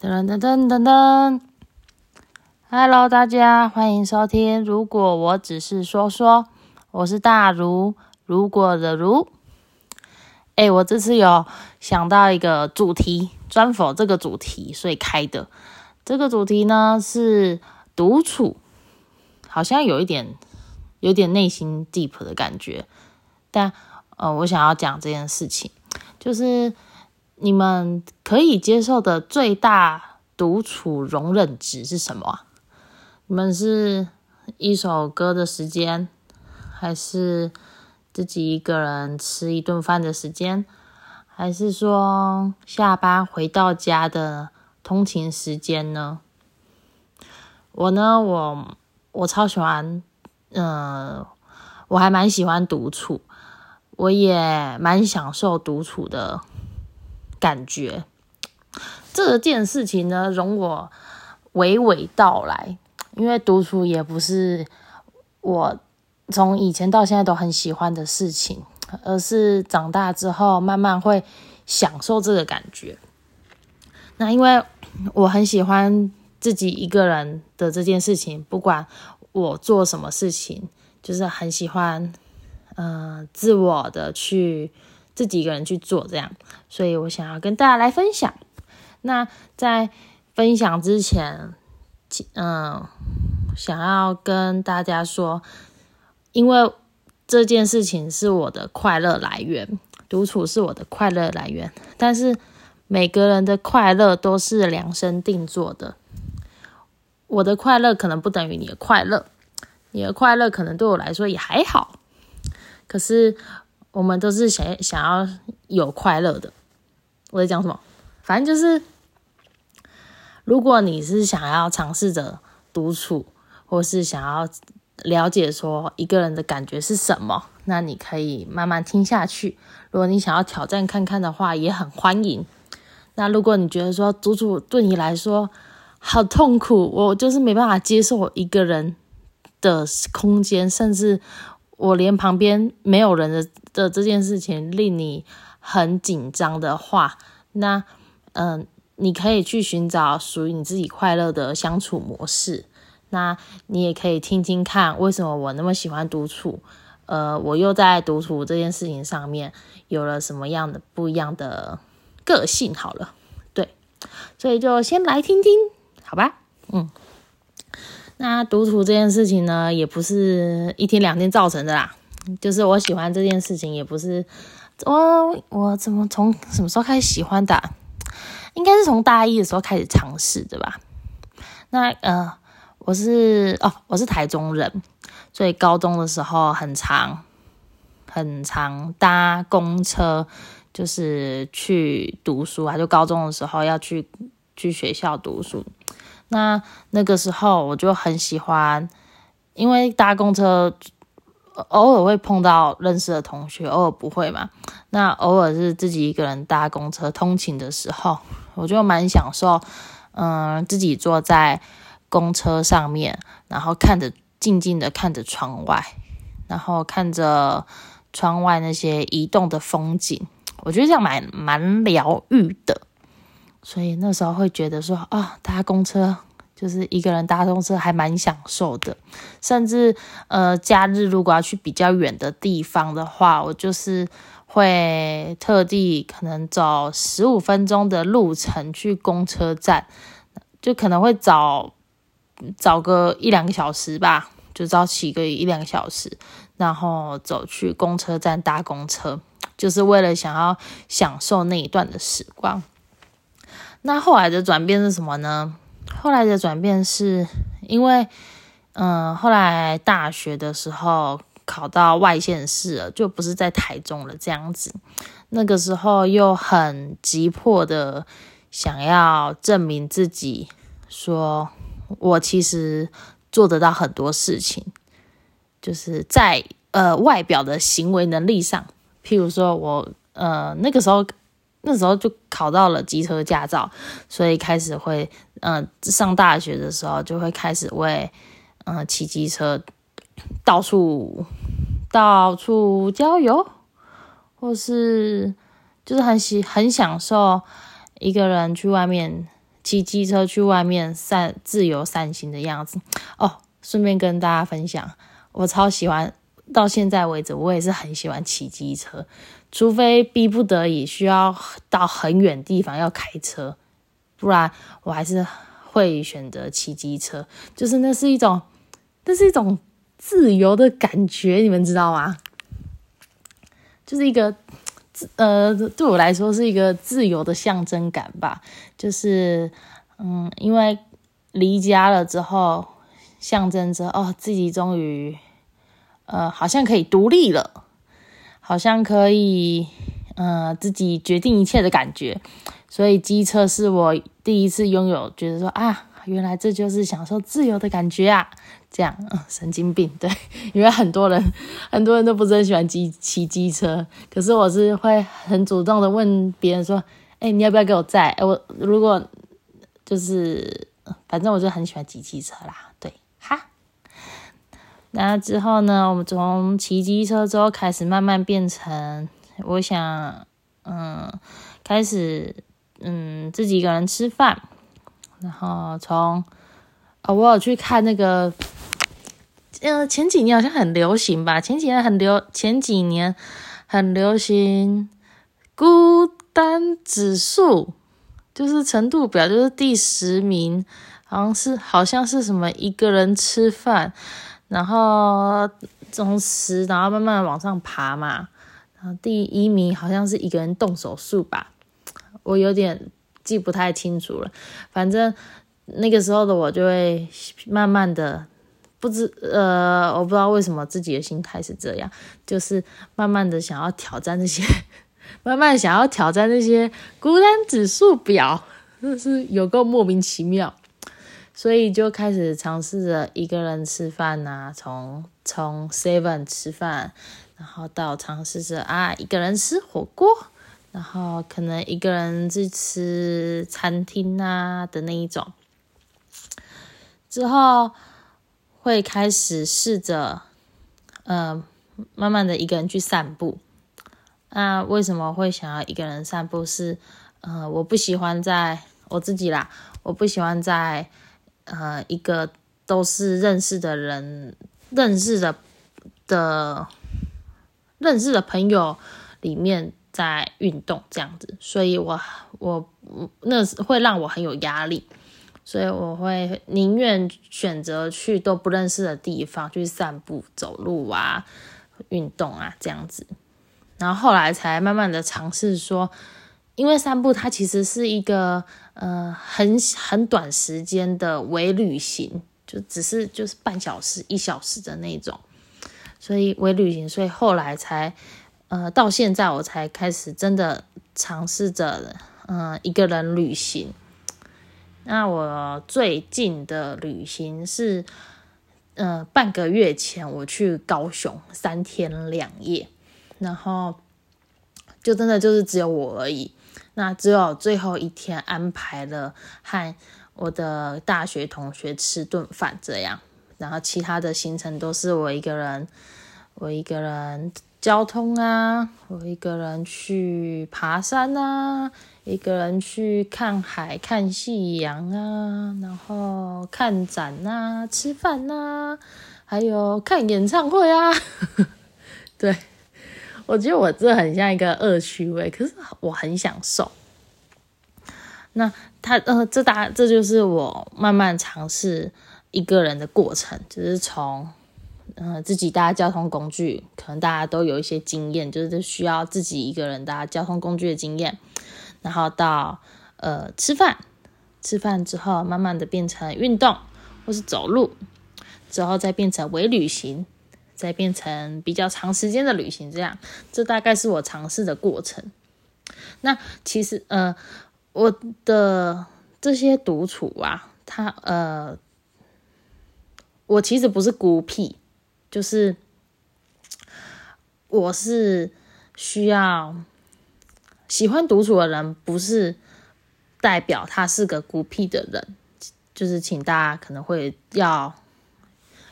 噔噔噔噔噔，Hello，大家欢迎收听。如果我只是说说，我是大如，如果的如。哎，我这次有想到一个主题，专否这个主题，所以开的。这个主题呢是独处，好像有一点有点内心 deep 的感觉。但呃，我想要讲这件事情，就是你们可以接受的最大独处容忍值是什么？你们是一首歌的时间，还是？自己一个人吃一顿饭的时间，还是说下班回到家的通勤时间呢？我呢，我我超喜欢，嗯，我还蛮喜欢独处，我也蛮享受独处的感觉。这件事情呢，容我娓娓道来，因为独处也不是我。从以前到现在都很喜欢的事情，而是长大之后慢慢会享受这个感觉。那因为我很喜欢自己一个人的这件事情，不管我做什么事情，就是很喜欢，呃，自我的去自己一个人去做这样。所以我想要跟大家来分享。那在分享之前，嗯，想要跟大家说。因为这件事情是我的快乐来源，独处是我的快乐来源。但是每个人的快乐都是量身定做的，我的快乐可能不等于你的快乐，你的快乐可能对我来说也还好。可是我们都是想想要有快乐的。我在讲什么？反正就是，如果你是想要尝试着独处，或是想要。了解说一个人的感觉是什么，那你可以慢慢听下去。如果你想要挑战看看的话，也很欢迎。那如果你觉得说独处对你来说好痛苦，我就是没办法接受一个人的空间，甚至我连旁边没有人的的这件事情令你很紧张的话，那嗯，你可以去寻找属于你自己快乐的相处模式。那你也可以听听看，为什么我那么喜欢独处？呃，我又在独处这件事情上面有了什么样的不一样的个性？好了，对，所以就先来听听，好吧？嗯，那独处这件事情呢，也不是一天两天造成的啦。就是我喜欢这件事情，也不是我我怎么从什么时候开始喜欢的？应该是从大一的时候开始尝试的吧？那呃。我是哦，我是台中人，所以高中的时候很长很长搭公车，就是去读书啊。就高中的时候要去去学校读书，那那个时候我就很喜欢，因为搭公车偶尔会碰到认识的同学，偶尔不会嘛。那偶尔是自己一个人搭公车通勤的时候，我就蛮享受，嗯，自己坐在。公车上面，然后看着静静的看着窗外，然后看着窗外那些移动的风景，我觉得这样蛮蛮疗愈的。所以那时候会觉得说啊，搭公车就是一个人搭公车还蛮享受的。甚至呃，假日如果要去比较远的地方的话，我就是会特地可能走十五分钟的路程去公车站，就可能会找。找个一两个小时吧，就早起个一两个小时，然后走去公车站搭公车，就是为了想要享受那一段的时光。那后来的转变是什么呢？后来的转变是因为，嗯，后来大学的时候考到外县市了，就不是在台中了，这样子。那个时候又很急迫的想要证明自己，说。我其实做得到很多事情，就是在呃外表的行为能力上，譬如说我呃那个时候那时候就考到了机车驾照，所以开始会嗯上大学的时候就会开始为嗯骑机车到处到处郊游，或是就是很喜很享受一个人去外面。骑机车去外面散自由散心的样子哦。顺便跟大家分享，我超喜欢，到现在为止我也是很喜欢骑机车，除非逼不得已需要到很远地方要开车，不然我还是会选择骑机车。就是那是一种，那是一种自由的感觉，你们知道吗？就是一个自。呃，对我来说是一个自由的象征感吧，就是，嗯，因为离家了之后，象征着哦，自己终于，呃，好像可以独立了，好像可以，呃，自己决定一切的感觉，所以机车是我第一次拥有，觉得说啊。原来这就是享受自由的感觉啊！这样，神经病，对，因为很多人，很多人都不是很喜欢骑骑机车，可是我是会很主动的问别人说：“哎，你要不要给我载？”我如果就是，反正我就很喜欢骑机车啦，对，哈。那之后呢，我们从骑机车之后开始慢慢变成，我想，嗯，开始，嗯，自己一个人吃饭。然后从，哦，我有去看那个，呃，前几年好像很流行吧？前几年很流，前几年很流行孤单指数，就是程度表，就是第十名，好像是好像是什么一个人吃饭，然后从十，然后慢慢往上爬嘛，然后第一名好像是一个人动手术吧，我有点。记不太清楚了，反正那个时候的我就会慢慢的不知呃，我不知道为什么自己的心态是这样，就是慢慢的想要挑战那些，慢慢想要挑战那些孤单指数表，就是有够莫名其妙，所以就开始尝试着一个人吃饭呐，从从 seven 吃饭，然后到尝试着啊一个人吃火锅。然后可能一个人去吃餐厅啊的那一种，之后会开始试着，呃，慢慢的一个人去散步。那为什么会想要一个人散步？是，呃，我不喜欢在我自己啦，我不喜欢在呃一个都是认识的人、认识的的、认识的朋友里面。在运动这样子，所以我我那会让我很有压力，所以我会宁愿选择去都不认识的地方去散步、走路啊、运动啊这样子。然后后来才慢慢的尝试说，因为散步它其实是一个呃很很短时间的微旅行，就只是就是半小时、一小时的那种，所以微旅行，所以后来才。呃，到现在我才开始真的尝试着，嗯，一个人旅行。那我最近的旅行是，呃，半个月前我去高雄三天两夜，然后就真的就是只有我而已。那只有最后一天安排了和我的大学同学吃顿饭这样，然后其他的行程都是我一个人，我一个人。交通啊，我一个人去爬山啊，一个人去看海、看夕阳啊，然后看展啊，吃饭啊，还有看演唱会啊。对，我觉得我这很像一个恶趣味，可是我很享受。那他呃，这大这就是我慢慢尝试一个人的过程，就是从。嗯，自己搭交通工具，可能大家都有一些经验，就是需要自己一个人搭交通工具的经验。然后到呃吃饭，吃饭之后慢慢的变成运动或是走路，之后再变成微旅行，再变成比较长时间的旅行。这样，这大概是我尝试的过程。那其实呃，我的这些独处啊，他呃，我其实不是孤僻。就是我是需要喜欢独处的人，不是代表他是个孤僻的人。就是请大家可能会要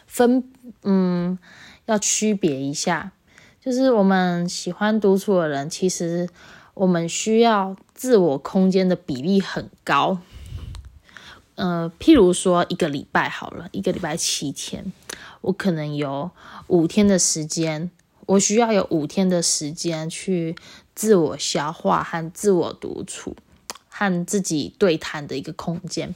分，嗯，要区别一下。就是我们喜欢独处的人，其实我们需要自我空间的比例很高。呃，譬如说一个礼拜好了，一个礼拜七天，我可能有五天的时间，我需要有五天的时间去自我消化和自我独处，和自己对谈的一个空间。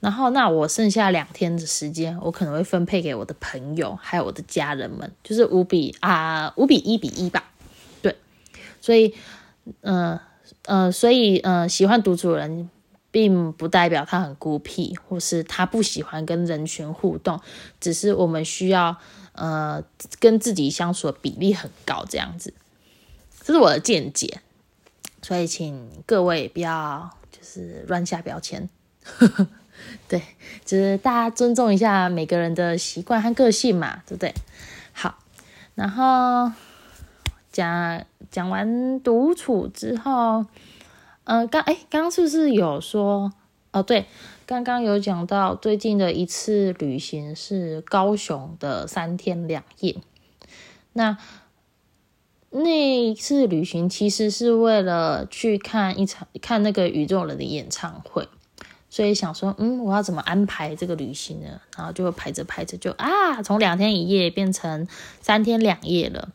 然后，那我剩下两天的时间，我可能会分配给我的朋友，还有我的家人们，就是五比啊，五比一比一吧。对，所以，嗯呃，所以，呃，喜欢独处的人，并不代表他很孤僻，或是他不喜欢跟人群互动，只是我们需要，呃，跟自己相处的比例很高，这样子。这是我的见解，所以请各位不要就是乱下标签。对，就是大家尊重一下每个人的习惯和个性嘛，对不对？好，然后讲讲完独处之后，呃，刚哎，刚刚是不是有说？哦，对，刚刚有讲到最近的一次旅行是高雄的三天两夜。那那次旅行其实是为了去看一场看那个宇宙人的演唱会。所以想说，嗯，我要怎么安排这个旅行呢？然后就排着排着，就啊，从两天一夜变成三天两夜了，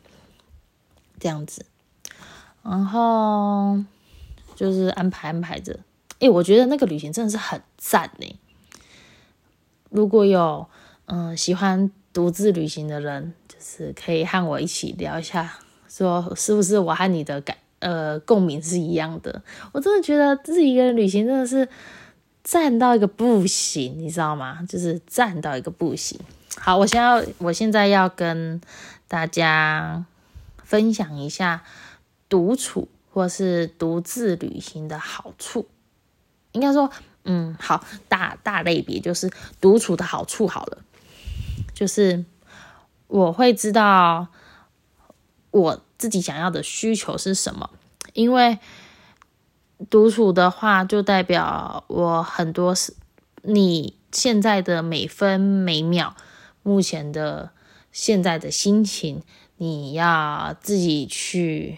这样子。然后就是安排安排着，诶，我觉得那个旅行真的是很赞呢。如果有嗯喜欢独自旅行的人，就是可以和我一起聊一下，说是不是我和你的感呃共鸣是一样的？我真的觉得自己一个人旅行真的是。赞到一个不行，你知道吗？就是赞到一个不行。好，我现在我现在要跟大家分享一下独处或是独自旅行的好处。应该说，嗯，好，大大类别就是独处的好处好了。就是我会知道我自己想要的需求是什么，因为。独处的话，就代表我很多是你现在的每分每秒，目前的现在的心情，你要自己去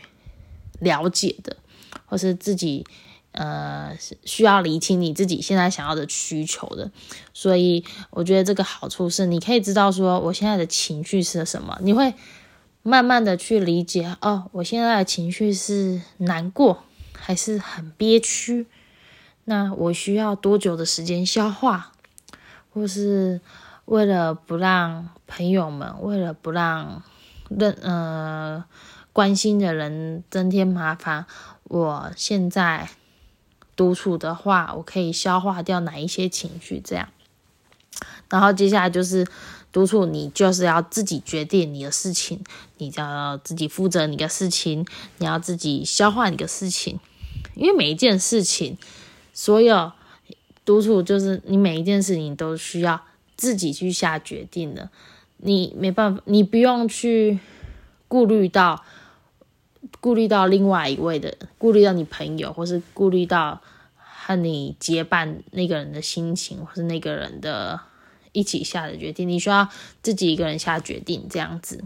了解的，或是自己呃需要理清你自己现在想要的需求的。所以我觉得这个好处是，你可以知道说我现在的情绪是什么，你会慢慢的去理解哦，我现在的情绪是难过。还是很憋屈，那我需要多久的时间消化？或是为了不让朋友们，为了不让认呃关心的人增添麻烦，我现在独处的话，我可以消化掉哪一些情绪？这样，然后接下来就是独处，你就是要自己决定你的事情，你要自己负责你的事情，你要自己消化你的事情。因为每一件事情，所有独处就是你每一件事情都需要自己去下决定的，你没办法，你不用去顾虑到顾虑到另外一位的，顾虑到你朋友，或是顾虑到和你结伴那个人的心情，或是那个人的一起下的决定，你需要自己一个人下决定这样子，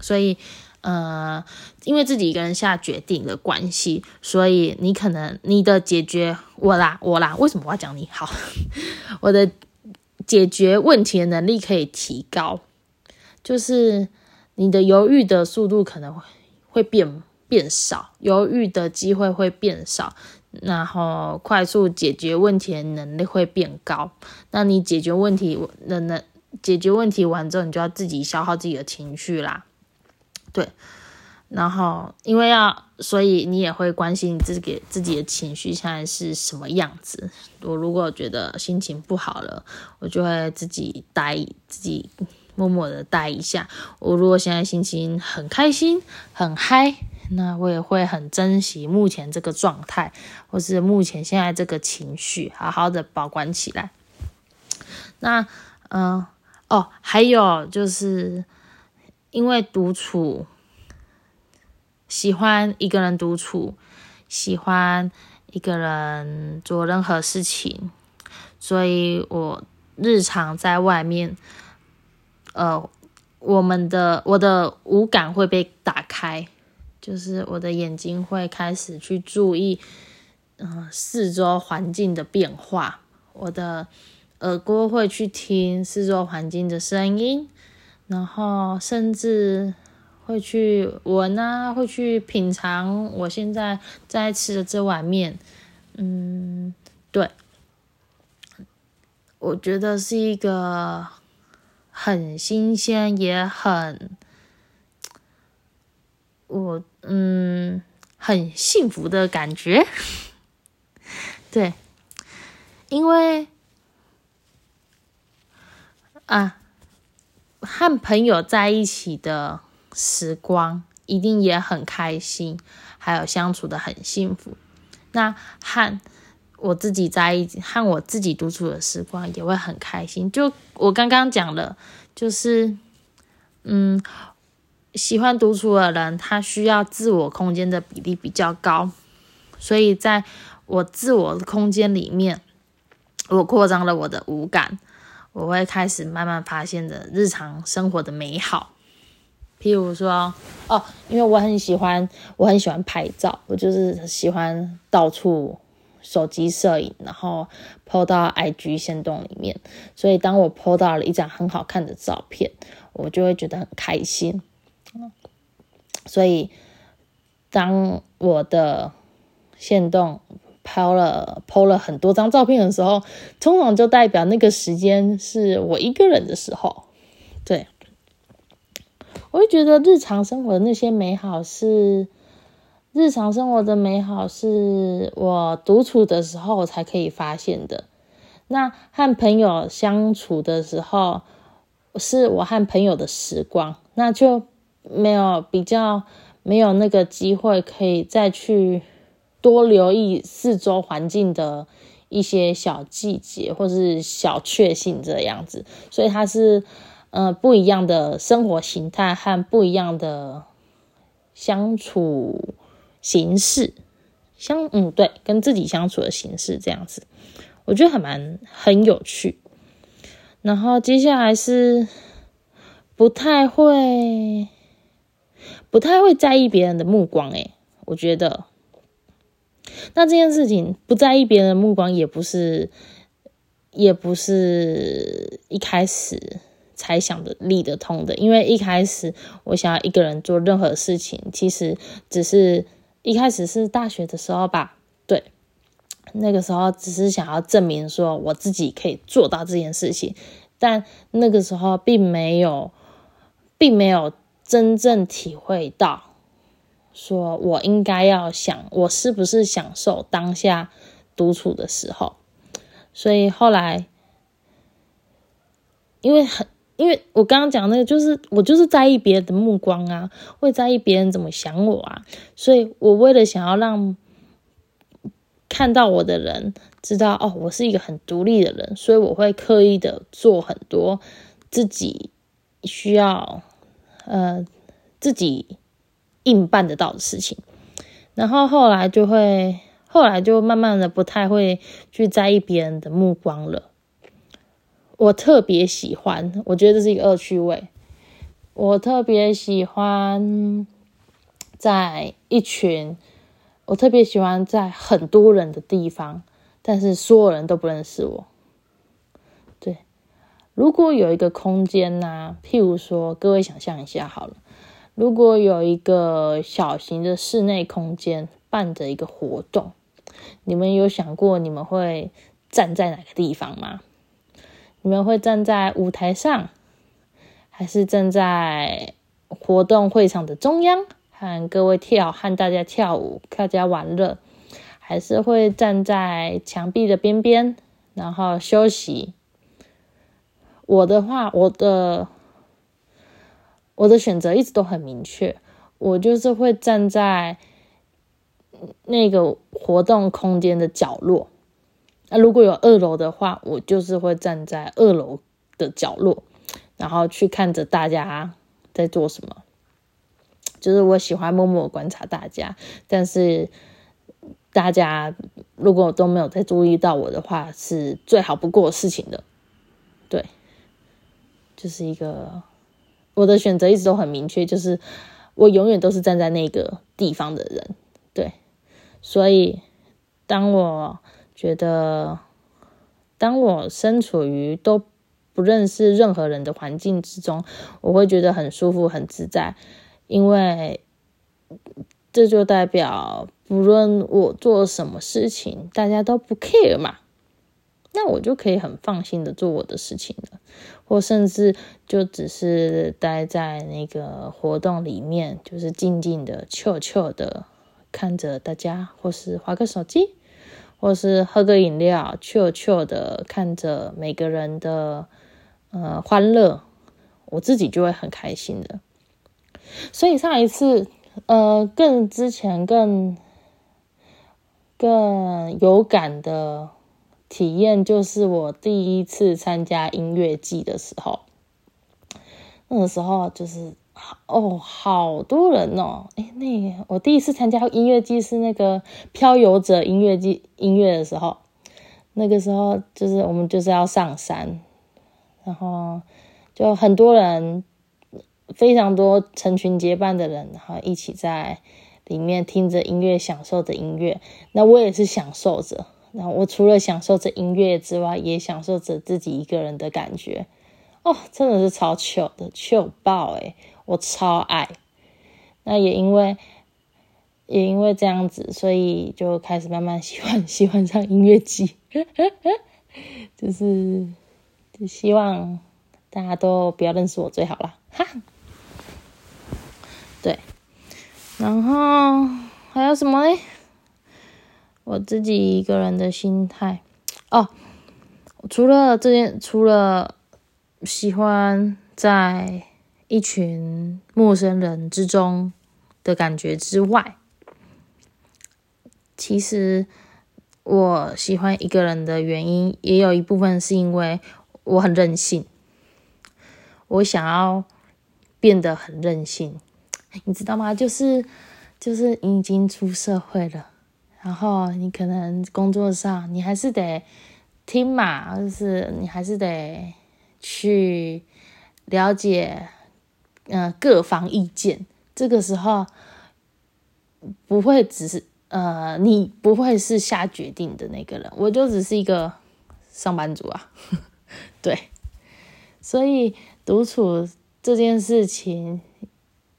所以。呃，因为自己一个人下决定的关系，所以你可能你的解决我啦，我啦，为什么我要讲你好？我的解决问题的能力可以提高，就是你的犹豫的速度可能会会变变少，犹豫的机会会变少，然后快速解决问题的能力会变高。那你解决问题的能解决问题完之后，你就要自己消耗自己的情绪啦。对，然后因为要，所以你也会关心自己自己的情绪现在是什么样子。我如果觉得心情不好了，我就会自己待，自己默默的待一下。我如果现在心情很开心、很嗨，那我也会很珍惜目前这个状态，或是目前现在这个情绪，好好的保管起来。那，嗯，哦，还有就是。因为独处，喜欢一个人独处，喜欢一个人做任何事情，所以我日常在外面，呃，我们的我的五感会被打开，就是我的眼睛会开始去注意，嗯，四周环境的变化，我的耳朵会去听四周环境的声音，然后甚至会去闻啊，会去品尝我现在在吃的这碗面。嗯，对，我觉得是一个很新鲜，也很我嗯很幸福的感觉。对，因为。啊，和朋友在一起的时光一定也很开心，还有相处的很幸福。那和我自己在一起，和我自己独处的时光也会很开心。就我刚刚讲的，就是嗯，喜欢独处的人，他需要自我空间的比例比较高，所以在我自我空间里面，我扩张了我的五感。我会开始慢慢发现的日常生活的美好，譬如说，哦，因为我很喜欢，我很喜欢拍照，我就是喜欢到处手机摄影，然后 PO 到 IG 线动里面，所以当我 PO 到了一张很好看的照片，我就会觉得很开心。所以，当我的线动。抛了抛了很多张照片的时候，通常就代表那个时间是我一个人的时候。对，我会觉得日常生活的那些美好是日常生活的美好，是我独处的时候才可以发现的。那和朋友相处的时候，是我和朋友的时光，那就没有比较没有那个机会可以再去。多留意四周环境的一些小细节，或是小确幸这样子，所以它是呃不一样的生活形态和不一样的相处形式，相嗯对，跟自己相处的形式这样子，我觉得还蛮很有趣。然后接下来是不太会不太会在意别人的目光，诶，我觉得。那这件事情不在意别人的目光，也不是，也不是一开始才想的立得通的。因为一开始我想要一个人做任何事情，其实只是一开始是大学的时候吧。对，那个时候只是想要证明说我自己可以做到这件事情，但那个时候并没有，并没有真正体会到。说我应该要想，我是不是享受当下独处的时候？所以后来，因为很，因为我刚刚讲那个，就是我就是在意别人的目光啊，会在意别人怎么想我啊，所以我为了想要让看到我的人知道，哦，我是一个很独立的人，所以我会刻意的做很多自己需要，呃，自己。硬办得到的事情，然后后来就会，后来就慢慢的不太会去在意别人的目光了。我特别喜欢，我觉得这是一个恶趣味。我特别喜欢在一群，我特别喜欢在很多人的地方，但是所有人都不认识我。如果有一个空间呢，譬如说，各位想象一下好了。如果有一个小型的室内空间办着一个活动，你们有想过你们会站在哪个地方吗？你们会站在舞台上，还是站在活动会场的中央，和各位跳，和大家跳舞，大家玩乐，还是会站在墙壁的边边，然后休息？我的话，我的。我的选择一直都很明确，我就是会站在那个活动空间的角落。那如果有二楼的话，我就是会站在二楼的角落，然后去看着大家在做什么。就是我喜欢默默观察大家，但是大家如果都没有在注意到我的话，是最好不过的事情的。对，就是一个。我的选择一直都很明确，就是我永远都是站在那个地方的人，对。所以，当我觉得，当我身处于都不认识任何人的环境之中，我会觉得很舒服、很自在，因为这就代表不论我做什么事情，大家都不 care 嘛。那我就可以很放心的做我的事情了，或甚至就只是待在那个活动里面，就是静静的、悄悄的看着大家，或是划个手机，或是喝个饮料，悄悄的看着每个人的呃欢乐，我自己就会很开心的。所以上一次，呃，更之前更更有感的。体验就是我第一次参加音乐季的时候，那个时候就是哦，好多人哦，哎，那我第一次参加音乐季是那个漂游者音乐季音乐的时候，那个时候就是我们就是要上山，然后就很多人，非常多成群结伴的人，然后一起在里面听着音乐，享受着音乐，那我也是享受着。那我除了享受着音乐之外，也享受着自己一个人的感觉哦，真的是超糗的，糗爆诶我超爱。那也因为也因为这样子，所以就开始慢慢 喜欢喜欢上音乐剧，就是就希望大家都不要认识我最好了哈。对，然后还有什么嘞？我自己一个人的心态哦，除了这件，除了喜欢在一群陌生人之中的感觉之外，其实我喜欢一个人的原因，也有一部分是因为我很任性，我想要变得很任性，你知道吗？就是就是你已经出社会了。然后你可能工作上，你还是得听嘛，就是你还是得去了解，呃，各方意见。这个时候不会只是呃，你不会是下决定的那个人，我就只是一个上班族啊。对，所以独处这件事情，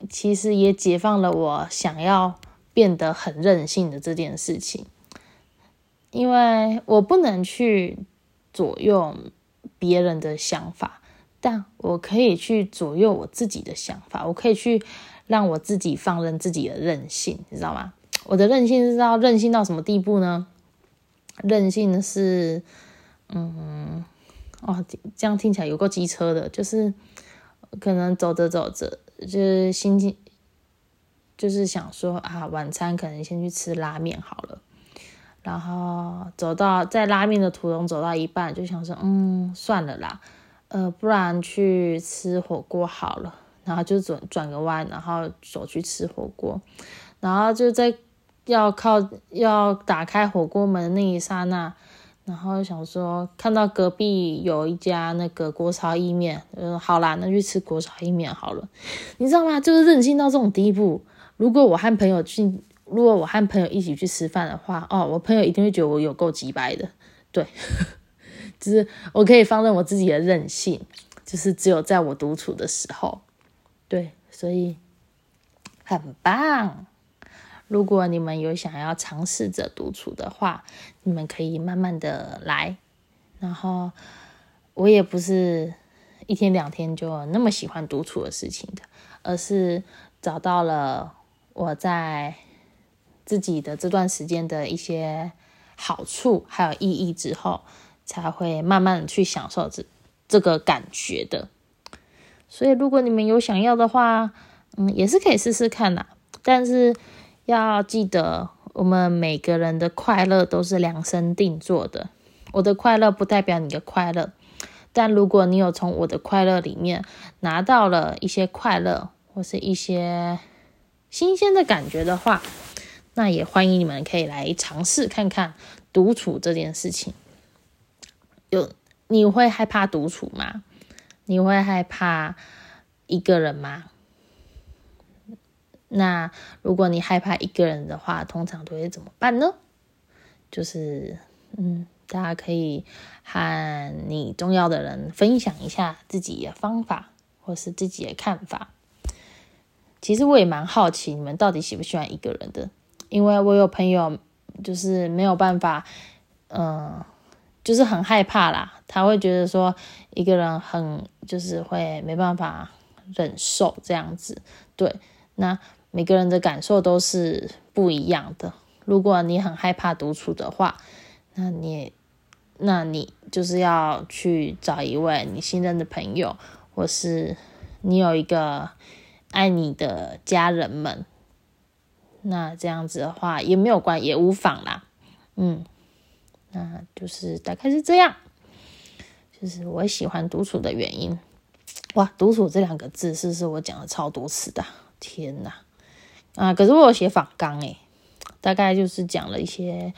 其实也解放了我想要。变得很任性的这件事情，因为我不能去左右别人的想法，但我可以去左右我自己的想法。我可以去让我自己放任自己的任性，你知道吗？我的任性是要任性到什么地步呢？任性是，嗯，哦，这样听起来有够机车的，就是可能走着走着，就是心情。就是想说啊，晚餐可能先去吃拉面好了，然后走到在拉面的途中走到一半，就想说，嗯，算了啦，呃，不然去吃火锅好了，然后就转转个弯，然后走去吃火锅，然后就在要靠要打开火锅门的那一刹那，然后想说看到隔壁有一家那个国潮意面，嗯，好啦，那去吃国潮意面好了，你知道吗？就是任性到这种地步。如果我和朋友去，如果我和朋友一起去吃饭的话，哦，我朋友一定会觉得我有够鸡掰的，对，就是我可以放任我自己的任性，就是只有在我独处的时候，对，所以很棒。如果你们有想要尝试着独处的话，你们可以慢慢的来。然后我也不是一天两天就那么喜欢独处的事情的，而是找到了。我在自己的这段时间的一些好处还有意义之后，才会慢慢的去享受这这个感觉的。所以，如果你们有想要的话，嗯，也是可以试试看啦。但是要记得，我们每个人的快乐都是量身定做的。我的快乐不代表你的快乐，但如果你有从我的快乐里面拿到了一些快乐，或是一些。新鲜的感觉的话，那也欢迎你们可以来尝试看看独处这件事情。有你会害怕独处吗？你会害怕一个人吗？那如果你害怕一个人的话，通常都会怎么办呢？就是嗯，大家可以和你重要的人分享一下自己的方法或是自己的看法。其实我也蛮好奇你们到底喜不喜欢一个人的，因为我有朋友就是没有办法，嗯，就是很害怕啦，他会觉得说一个人很就是会没办法忍受这样子。对，那每个人的感受都是不一样的。如果你很害怕独处的话，那你那你就是要去找一位你信任的朋友，或是你有一个。爱你的家人们，那这样子的话也没有关也无妨啦，嗯，那就是大概是这样，就是我喜欢独处的原因。哇，独处这两个字是不是我讲了超多次的？天哪！啊，可是我有写访纲诶，大概就是讲了一些，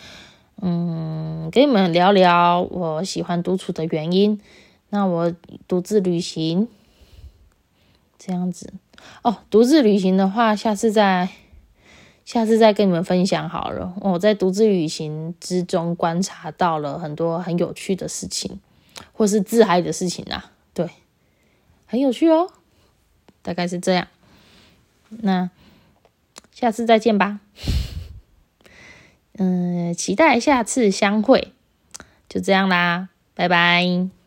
嗯，跟你们聊聊我喜欢独处的原因。那我独自旅行，这样子。哦，独自旅行的话，下次再下次再跟你们分享好了。我在独自旅行之中观察到了很多很有趣的事情，或是自嗨的事情啊，对，很有趣哦。大概是这样，那下次再见吧。嗯，期待下次相会。就这样啦，拜拜。